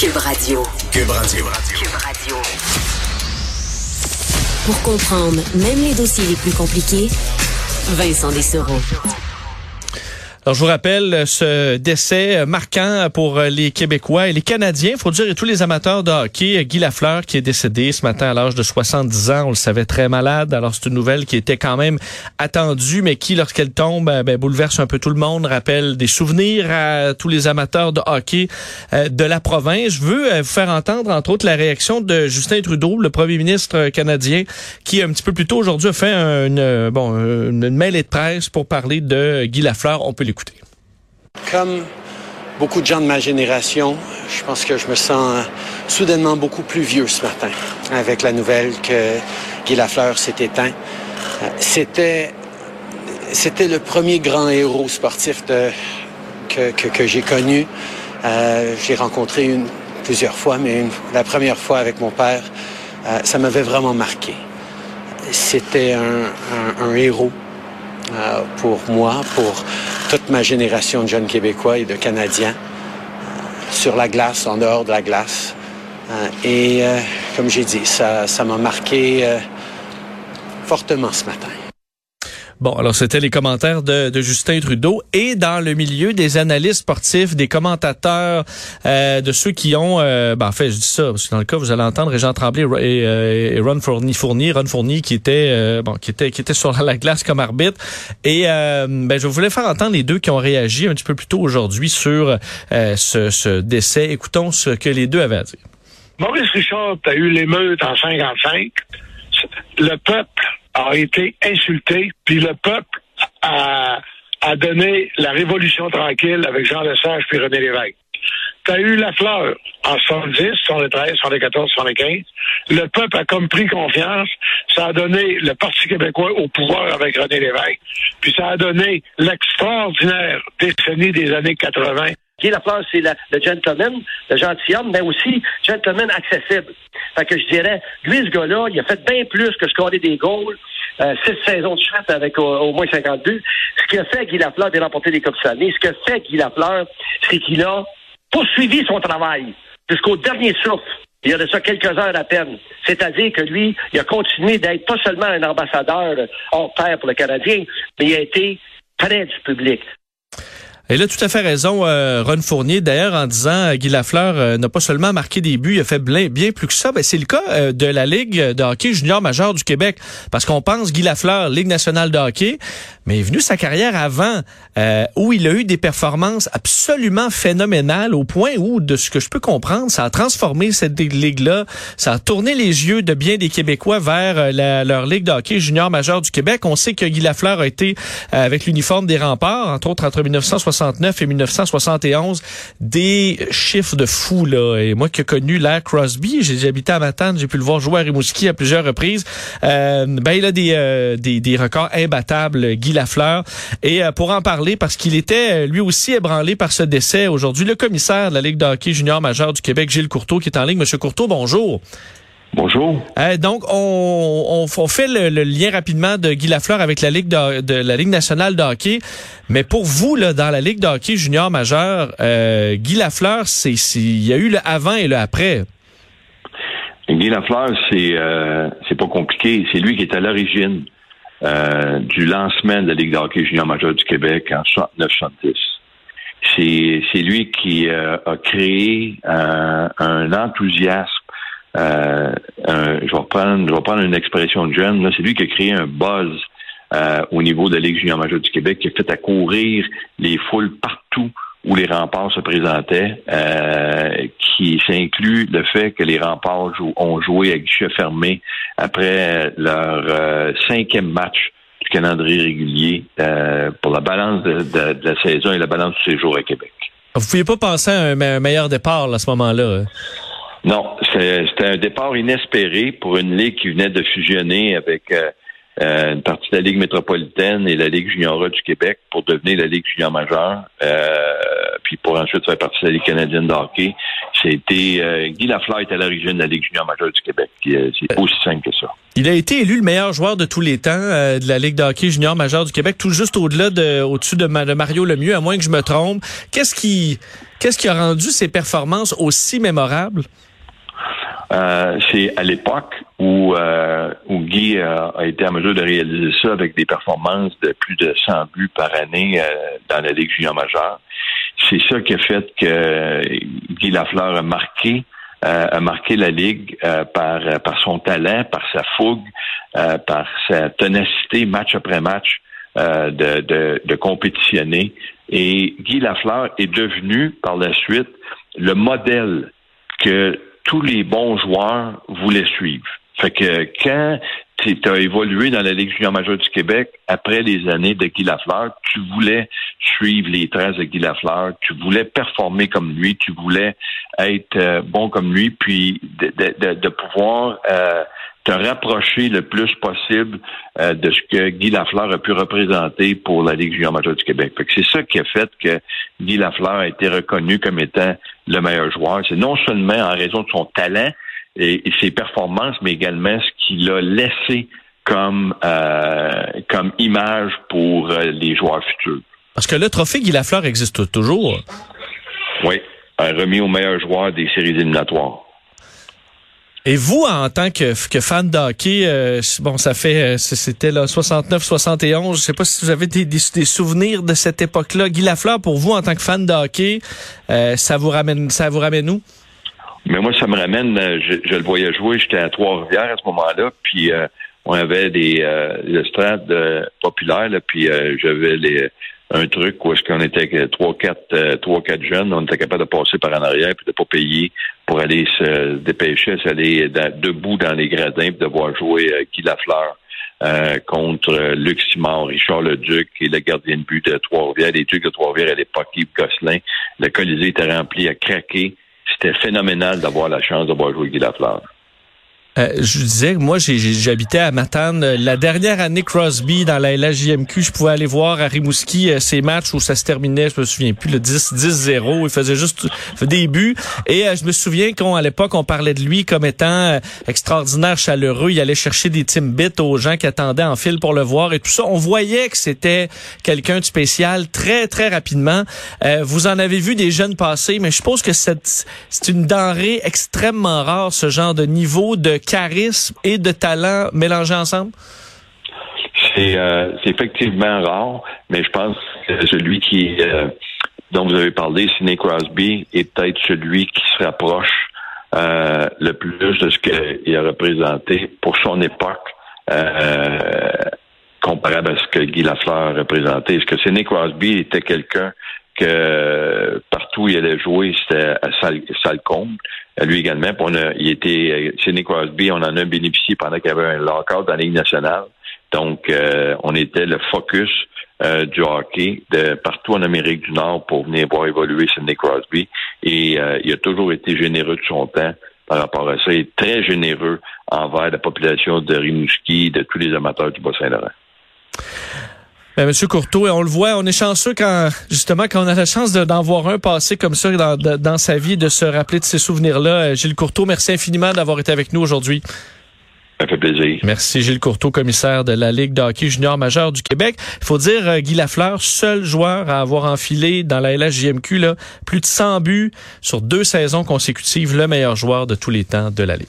Cube Radio. Cube Radio. Cube Radio. Pour comprendre même les dossiers les plus compliqués, Vincent Dessereau. Alors, je vous rappelle ce décès marquant pour les Québécois et les Canadiens, faut dire, et tous les amateurs de hockey. Guy Lafleur qui est décédé ce matin à l'âge de 70 ans, on le savait très malade. Alors, c'est une nouvelle qui était quand même attendue, mais qui, lorsqu'elle tombe, ben, bouleverse un peu tout le monde, rappelle des souvenirs à tous les amateurs de hockey euh, de la province. Je veux euh, vous faire entendre, entre autres, la réaction de Justin Trudeau, le premier ministre canadien, qui un petit peu plus tôt aujourd'hui a fait une, bon, une mêlée de presse pour parler de Guy Lafleur. Comme beaucoup de gens de ma génération, je pense que je me sens soudainement beaucoup plus vieux ce matin avec la nouvelle que Guy Lafleur s'est éteint. C'était, c'était le premier grand héros sportif que, que, j'ai connu. Euh, j'ai rencontré une, plusieurs fois, mais la première fois avec mon père, euh, ça m'avait vraiment marqué. C'était un héros euh, pour moi, pour toute ma génération de jeunes Québécois et de Canadiens, euh, sur la glace, en dehors de la glace. Euh, et comme j'ai dit, ça, ça m'a marqué fortement ce matin. Bon, alors c'était les commentaires de, de, Justin Trudeau et dans le milieu des analystes sportifs, des commentateurs, euh, de ceux qui ont, euh, ben, en fait, je dis ça parce que dans le cas vous allez entendre Jean Tremblay et, euh, et Ron Fournier, Fournier, Ron Fournier qui était, euh, bon, qui était, qui était sur la glace comme arbitre. Et euh, ben, je voulais faire entendre les deux qui ont réagi un petit peu plus tôt aujourd'hui sur ce, ce décès. Écoutons ce que les deux avaient à dire. Maurice Richard a eu l'émeute en 55. Le peuple a été insulté, puis le peuple a, a donné la révolution tranquille avec Jean Lesage puis René Lévesque. Tu as eu la fleur en 70, 73, 74, 75. Le peuple a comme pris confiance. Ça a donné le Parti québécois au pouvoir avec René Lévesque. Puis ça a donné l'extraordinaire décennie des années 80 Guy Lafleur, c'est le gentleman, le gentilhomme, mais aussi gentleman accessible. Fait que je dirais, lui, ce gars-là, il a fait bien plus que scorer des goals, euh, six saisons de suite avec au, moins 52. Ce qui a fait Guy Lafleur de remporter des Coupes Stanley, ce que fait Guy Lafleur, c'est qu'il a poursuivi son travail jusqu'au dernier souffle. Il y a de ça quelques heures à peine. C'est-à-dire que lui, il a continué d'être pas seulement un ambassadeur hors pair pour le Canadien, mais il a été près du public. Et là, tout à fait raison, euh, Ron Fournier, d'ailleurs, en disant euh, Guy Lafleur euh, n'a pas seulement marqué des buts, il a fait bien, plus que ça. Ben, c'est le cas euh, de la Ligue de hockey junior majeur du Québec. Parce qu'on pense Guy Lafleur, Ligue nationale de hockey, mais est venu sa carrière avant, où il a eu des performances absolument phénoménales, au point où, de ce que je peux comprendre, ça a transformé cette ligue-là, ça a tourné les yeux de bien des Québécois vers la, leur Ligue de hockey junior majeur du Québec. On sait que Guy Lafleur a été avec l'uniforme des remparts, entre autres entre 1960 et 1971, des chiffres de fou là. Et moi qui ai connu l'air Crosby, j'ai habité à Matane, j'ai pu le voir jouer à Rimouski à plusieurs reprises. Euh, ben il a des, euh, des, des records imbattables, Guy Lafleur. Et euh, pour en parler, parce qu'il était lui aussi ébranlé par ce décès aujourd'hui, le commissaire de la Ligue de hockey junior majeur du Québec, Gilles Courteau, qui est en ligne. Monsieur Courteau, bonjour. Bonjour. Euh, donc, on, on, fait le, le, lien rapidement de Guy Lafleur avec la Ligue de, de, la Ligue nationale de hockey. Mais pour vous, là, dans la Ligue de hockey junior majeur, euh, Guy Lafleur, c'est il y a eu le avant et le après. Guy Lafleur, c'est euh, c'est pas compliqué. C'est lui qui est à l'origine euh, du lancement de la Ligue de hockey junior majeur du Québec en 69-70. C'est lui qui a créé un enthousiasme euh, je, vais prendre, je vais une expression de jeune, c'est lui qui a créé un buzz euh, au niveau de la Ligue junior majeure du Québec, qui a fait accourir les foules partout où les remparts se présentaient, euh, qui s'inclut le fait que les remparts ont joué à guichet fermé après leur euh, cinquième match du calendrier régulier euh, pour la balance de, de, de, la saison et la balance du séjour à Québec. Vous ne pouviez pas penser à un, meilleur départ là, à ce moment-là? Hein? Non, c'était un départ inespéré pour une ligue qui venait de fusionner avec euh, euh, une partie de la Ligue métropolitaine et la Ligue junior du Québec pour devenir la Ligue junior majeure, euh, puis pour ensuite faire partie de la Ligue canadienne de hockey. C'était euh, Guy Lafleur est à l'origine de la Ligue junior majeure du Québec. Euh, c'est aussi simple que ça. Il a été élu le meilleur joueur de tous les temps de la Ligue de hockey junior majeure du Québec, tout juste au-delà de au-dessus de, Mario Lemieux, à moins que je me trompe. Qu'est-ce qui qu'est-ce qui a rendu ses performances aussi mémorables? Euh, c'est à l'époque où, euh, où Guy a, été en mesure de réaliser ça avec des performances de plus de 100 buts par année euh, dans la Ligue junior majeure. C'est ça qui a fait que Guy Lafleur a marqué a marqué la Ligue par, par son talent, par sa fougue, par sa ténacité match après match de, de, de compétitionner. Et Guy Lafleur est devenu par la suite le modèle que tous les bons joueurs voulaient suivre. Fait que quand tu as évolué dans la Ligue junior majeure du Québec après les années de Guy Lafleur, tu voulais suivre les traces de Guy Lafleur, tu voulais performer comme lui, tu voulais être euh, bon comme lui, puis de, pouvoir euh, rapprocher le plus possible euh, de ce que Guy Lafleur a pu représenter pour la Ligue junior majeure du Québec. c'est ça qui a fait que Guy Lafleur a été reconnu comme étant le meilleur joueur. C'est non seulement en raison de son talent et, ses performances, mais également ce qu'il a laissé comme euh, comme image pour euh, les joueurs futurs. Parce que le trophée Guy Lafleur existe toujours. Oui, remis au meilleur joueur des séries éliminatoires. Et vous, en tant que, fan d'hockey, euh, bon, ça fait, euh, c'était là 69-71. Je sais pas si vous avez des, souvenirs de cette époque-là. Guy Lafleur, pour vous, en tant que fan de hockey, euh, ça vous ramène, ça vous ramène où? Mais moi, ça me ramène. Je, le voyais jouer. J'étais à Trois-Rivières à ce moment-là, puis on avait des le stade populaire, puis j'avais les un truc où est-ce qu'on était trois, quatre, euh, trois, quatre jeunes, on était capable de passer par en arrière puis de pas payer pour aller se dépêcher, s'aller debout dans les gradins puis de voir jouer euh, Guy Lafleur. Euh, contre euh, Luc Simon, Richard Leduc et le gardien de but de Trois-Rivières, les Ducs de Trois-Rivières à l'époque, Yves Gosselin. Le Colisée était rempli à craquer. C'était phénoménal d'avoir la chance de voir jouer Guy Lafleur. Euh, je disais, moi, j'habitais à Matane. La dernière année Crosby dans la LHJMQ, je pouvais aller voir à Rimouski euh, ces matchs où ça se terminait, je me souviens plus, le 10-0. Il faisait juste des buts. Et euh, je me souviens qu'à l'époque, on parlait de lui comme étant extraordinaire, chaleureux. Il allait chercher des Timbits aux gens qui attendaient en file pour le voir et tout ça. On voyait que c'était quelqu'un de spécial très, très rapidement. vous en avez vu des jeunes passer, mais je suppose que c'est une denrée extrêmement rare, ce genre de niveau de charisme et de talent mélangés ensemble? Euh, c'est effectivement rare, mais je pense que celui qui euh, dont vous avez parlé, Sidney Crosby, est peut-être celui qui se rapproche euh, le plus de ce qu'il a représenté pour son époque, comparable à ce que Guy Lafleur a représenté. Est-ce que Sidney Crosby était quelqu'un que partout où il allait jouer, c'était Salcombe. Lui également. on a, il était euh, Sidney Crosby, on en a bénéficié pendant qu'il y avait un lockout dans la Ligue nationale. Donc, euh, on était le focus euh, du hockey de partout en Amérique du Nord pour venir voir évoluer Sidney Crosby. Et il a toujours été généreux de son temps par rapport à ça. Il est très généreux envers la population de Rimouski, de tous les amateurs du Bas-Saint-Laurent. Ben, Monsieur Courteau, on le voit, on est chanceux quand justement quand on a la chance d'en voir un passer comme ça dans, dans, sa vie, de se rappeler de ces souvenirs-là. Euh, Gilles Courteau, merci infiniment d'avoir été avec nous aujourd'hui. Ça fait plaisir. Merci Gilles Courteau, commissaire de la Ligue de hockey junior majeur du Québec. Il faut dire, euh, Guy Lafleur, seul joueur à avoir enfilé dans la LHJMQ là, plus de 100 buts sur deux saisons consécutives, le meilleur joueur de tous les temps de la Ligue.